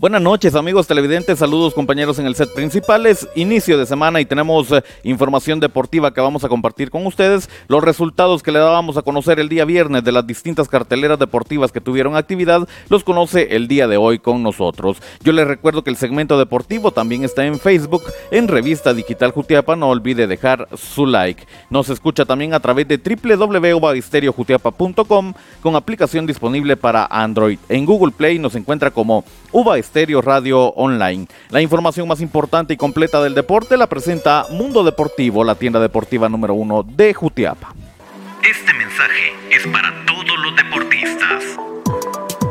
Buenas noches amigos televidentes, saludos compañeros en el set principal, es inicio de semana y tenemos eh, información deportiva que vamos a compartir con ustedes, los resultados que le dábamos a conocer el día viernes de las distintas carteleras deportivas que tuvieron actividad, los conoce el día de hoy con nosotros. Yo les recuerdo que el segmento deportivo también está en Facebook, en Revista Digital Jutiapa, no olvide dejar su like. Nos escucha también a través de www.ubaistereo.jutiapa.com con aplicación disponible para Android. En Google Play nos encuentra como Uba Radio Online. La información más importante y completa del deporte la presenta Mundo Deportivo, la tienda deportiva número uno de Jutiapa. Este mensaje es para.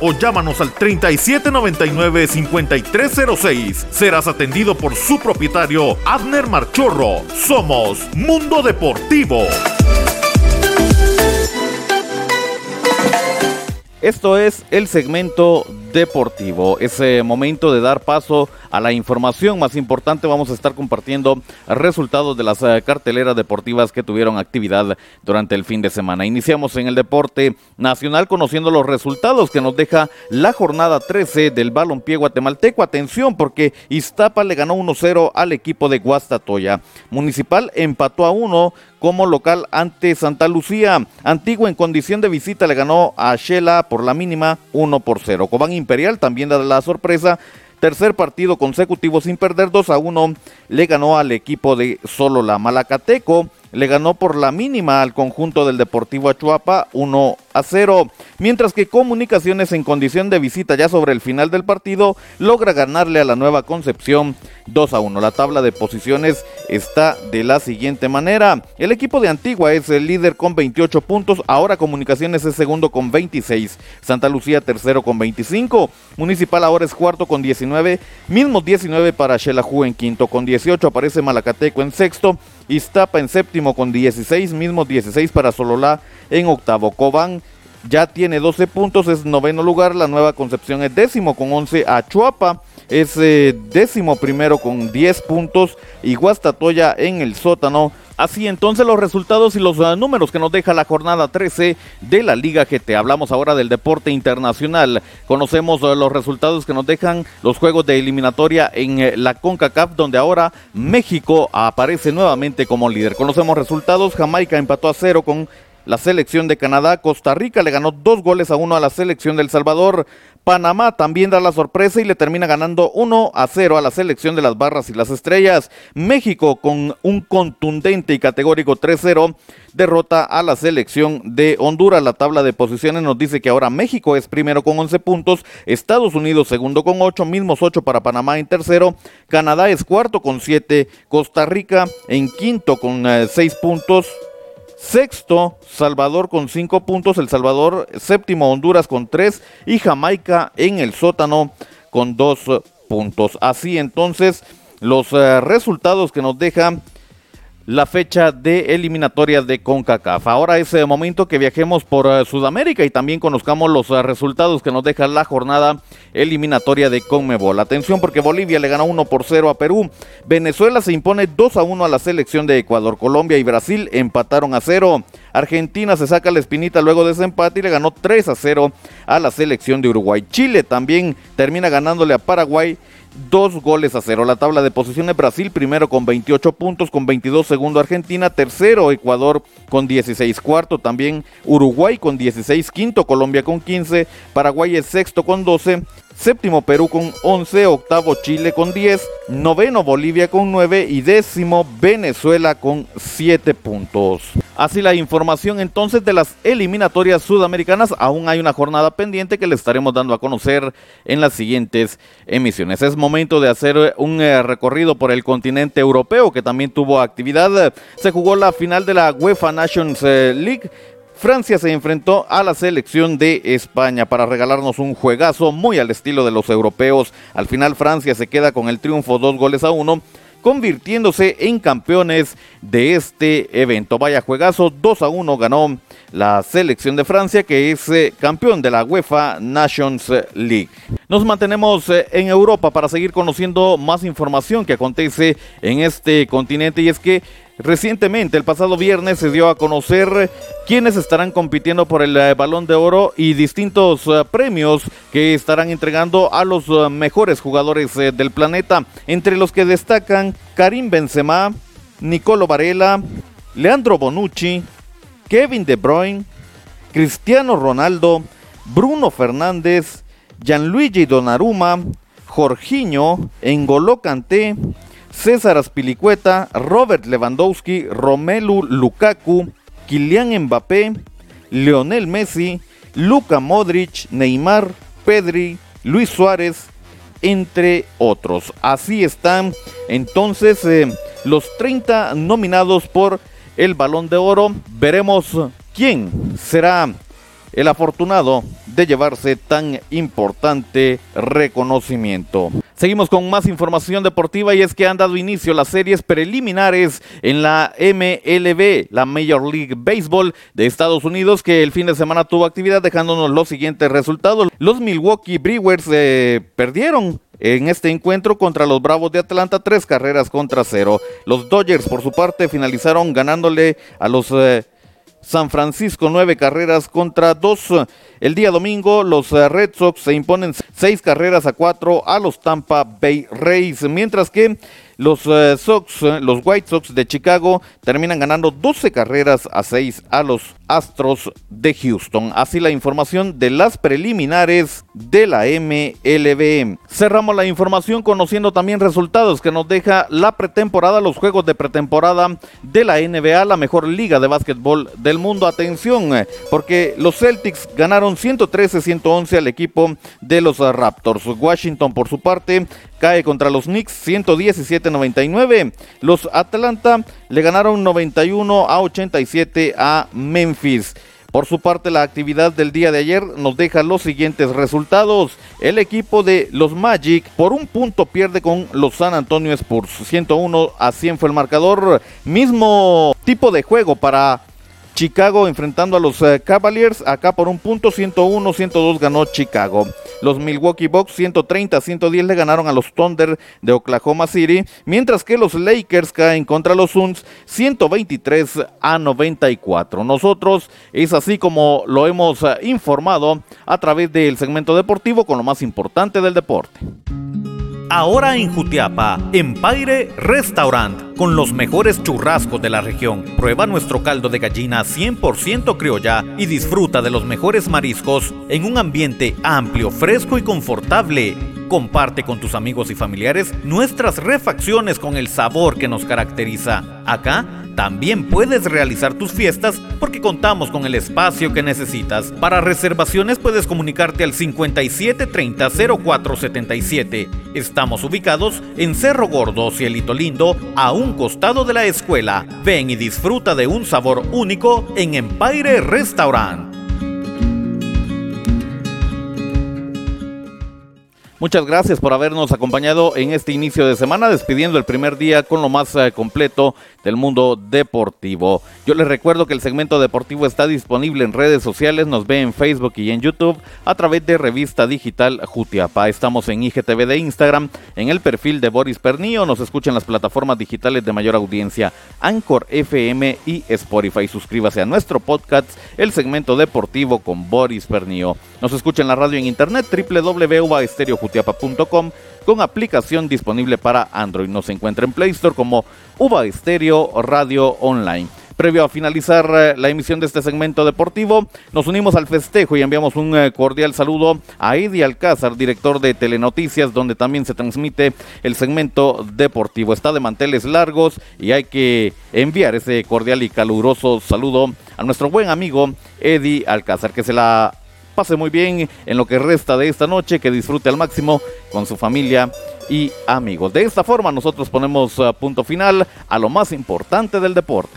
o llámanos al 3799-5306. Serás atendido por su propietario, Abner Marchorro. Somos Mundo Deportivo. Esto es el segmento deportivo. Es momento de dar paso a la información más importante. Vamos a estar compartiendo resultados de las eh, carteleras deportivas que tuvieron actividad durante el fin de semana. Iniciamos en el deporte nacional conociendo los resultados que nos deja la jornada 13 del balompié guatemalteco. Atención porque Iztapa le ganó 1-0 al equipo de Guastatoya. Municipal empató a 1 como local ante Santa Lucía. Antigua en condición de visita le ganó a Shela por la mínima 1 por 0. Cobán Imperial también la sorpresa. Tercer partido consecutivo sin perder 2 a 1 le ganó al equipo de Solo la Malacateco le ganó por la mínima al conjunto del Deportivo Achuapa 1 a 0, mientras que Comunicaciones en condición de visita ya sobre el final del partido logra ganarle a la Nueva Concepción 2 a 1. La tabla de posiciones está de la siguiente manera. El equipo de Antigua es el líder con 28 puntos, ahora Comunicaciones es segundo con 26, Santa Lucía tercero con 25, Municipal ahora es cuarto con 19, mismos 19 para Xelajú en quinto, con 18 aparece Malacateco en sexto, Iztapa en séptimo con 16, mismos 16 para Sololá en octavo. Cobán ya tiene 12 puntos, es noveno lugar. La Nueva Concepción es décimo con 11. Achuapa es eh, décimo primero con 10 puntos. Y Guastatoya en el sótano Así entonces los resultados y los uh, números que nos deja la jornada 13 de la Liga GT. Hablamos ahora del deporte internacional. Conocemos uh, los resultados que nos dejan los juegos de eliminatoria en uh, la CONCACAF, donde ahora México aparece nuevamente como líder. Conocemos resultados. Jamaica empató a cero con la selección de Canadá. Costa Rica le ganó dos goles a uno a la selección del Salvador. Panamá también da la sorpresa y le termina ganando 1 a 0 a la selección de las barras y las estrellas. México con un contundente y categórico 3-0 derrota a la selección de Honduras. La tabla de posiciones nos dice que ahora México es primero con 11 puntos, Estados Unidos segundo con 8, mismos 8 para Panamá en tercero, Canadá es cuarto con 7, Costa Rica en quinto con 6 eh, puntos. Sexto, Salvador con cinco puntos. El Salvador, séptimo, Honduras con tres. Y Jamaica en el sótano con dos puntos. Así entonces, los eh, resultados que nos deja la fecha de eliminatorias de CONCACAF. Ahora es el momento que viajemos por eh, Sudamérica y también conozcamos los eh, resultados que nos deja la jornada eliminatoria de CONMEBOL. Atención porque Bolivia le ganó 1 por 0 a Perú. Venezuela se impone 2 a 1 a la selección de Ecuador. Colombia y Brasil empataron a 0. Argentina se saca la espinita luego de ese empate y le ganó 3 a 0 a la selección de Uruguay. Chile también termina ganándole a Paraguay dos goles a cero. La tabla de posiciones Brasil primero con 28 puntos, con 22 segundo Argentina, tercero Ecuador con 16 cuarto, también Uruguay con 16 quinto, Colombia con 15, Paraguay es sexto con 12, séptimo Perú con 11, octavo Chile con 10, noveno Bolivia con 9 y décimo Venezuela con 7 puntos. Así la información entonces de las eliminatorias sudamericanas, aún hay una jornada pendiente que le estaremos dando a conocer en las siguientes emisiones. Es momento de hacer un eh, recorrido por el continente europeo que también tuvo actividad. Se jugó la final de la UEFA Nations eh, League Francia se enfrentó a la selección de España para regalarnos un juegazo muy al estilo de los europeos. Al final Francia se queda con el triunfo dos goles a uno convirtiéndose en campeones de este evento. Vaya juegazo, 2 a 1 ganó la selección de Francia, que es eh, campeón de la UEFA Nations League. Nos mantenemos eh, en Europa para seguir conociendo más información que acontece en este continente y es que Recientemente, el pasado viernes, se dio a conocer quiénes estarán compitiendo por el eh, balón de oro y distintos eh, premios que estarán entregando a los eh, mejores jugadores del planeta, entre los que destacan Karim Benzema, Nicolo Varela, Leandro Bonucci, Kevin De Bruyne, Cristiano Ronaldo, Bruno Fernández, Gianluigi Donnarumma, Jorginho, Engolo Kanté, César Aspilicueta, Robert Lewandowski, Romelu Lukaku, Kylian Mbappé, Leonel Messi, Luka Modric, Neymar, Pedri, Luis Suárez, entre otros. Así están entonces eh, los 30 nominados por el balón de oro. Veremos quién será el afortunado de llevarse tan importante reconocimiento. Seguimos con más información deportiva y es que han dado inicio las series preliminares en la MLB, la Major League Baseball de Estados Unidos, que el fin de semana tuvo actividad dejándonos los siguientes resultados. Los Milwaukee Brewers eh, perdieron en este encuentro contra los Bravos de Atlanta, tres carreras contra cero. Los Dodgers, por su parte, finalizaron ganándole a los eh, San Francisco nueve carreras contra dos. El día domingo los eh, Red Sox se imponen seis carreras a cuatro a los Tampa Bay Rays, mientras que los eh, Sox, eh, los White Sox de Chicago terminan ganando 12 carreras a 6 a los Astros de Houston. Así la información de las preliminares de la MLB. Cerramos la información conociendo también resultados que nos deja la pretemporada, los juegos de pretemporada de la NBA, la mejor liga de básquetbol del mundo. Atención, eh, porque los Celtics ganaron 113-111 al equipo de los Raptors. Washington, por su parte, cae contra los Knicks 117-99. Los Atlanta le ganaron 91 a 87 a Memphis. Por su parte, la actividad del día de ayer nos deja los siguientes resultados. El equipo de los Magic por un punto pierde con los San Antonio Spurs. 101 a 100 fue el marcador. Mismo tipo de juego para Chicago enfrentando a los eh, Cavaliers. Acá por un punto 101-102 ganó Chicago. Los Milwaukee Bucks 130-110 le ganaron a los Thunder de Oklahoma City. Mientras que los Lakers caen contra los Suns 123 a 94. Nosotros es así como lo hemos eh, informado a través del segmento deportivo con lo más importante del deporte. Ahora en Jutiapa, Empire Restaurant, con los mejores churrascos de la región. Prueba nuestro caldo de gallina 100% criolla y disfruta de los mejores mariscos en un ambiente amplio, fresco y confortable. Comparte con tus amigos y familiares nuestras refacciones con el sabor que nos caracteriza. Acá también puedes realizar tus fiestas porque contamos con el espacio que necesitas. Para reservaciones puedes comunicarte al 5730 0477. Estamos ubicados en Cerro Gordo, Cielito Lindo, a un costado de la escuela. Ven y disfruta de un sabor único en Empire Restaurant. Muchas gracias por habernos acompañado en este inicio de semana, despidiendo el primer día con lo más eh, completo del mundo deportivo. Yo les recuerdo que el segmento deportivo está disponible en redes sociales, nos ve en Facebook y en YouTube a través de revista digital Jutiapa. Estamos en IGTV de Instagram, en el perfil de Boris Pernillo, nos escuchan las plataformas digitales de mayor audiencia, Anchor FM y Spotify. Suscríbase a nuestro podcast, el segmento deportivo con Boris Pernillo. Nos escucha la radio en internet con aplicación disponible para Android. Nos encuentra en Play Store como Uva Estéreo Radio Online. Previo a finalizar eh, la emisión de este segmento deportivo, nos unimos al festejo y enviamos un eh, cordial saludo a Eddie Alcázar, director de Telenoticias, donde también se transmite el segmento deportivo. Está de manteles largos y hay que enviar ese cordial y caluroso saludo a nuestro buen amigo Eddie Alcázar, que se la pase muy bien en lo que resta de esta noche, que disfrute al máximo con su familia y amigos. De esta forma nosotros ponemos uh, punto final a lo más importante del deporte.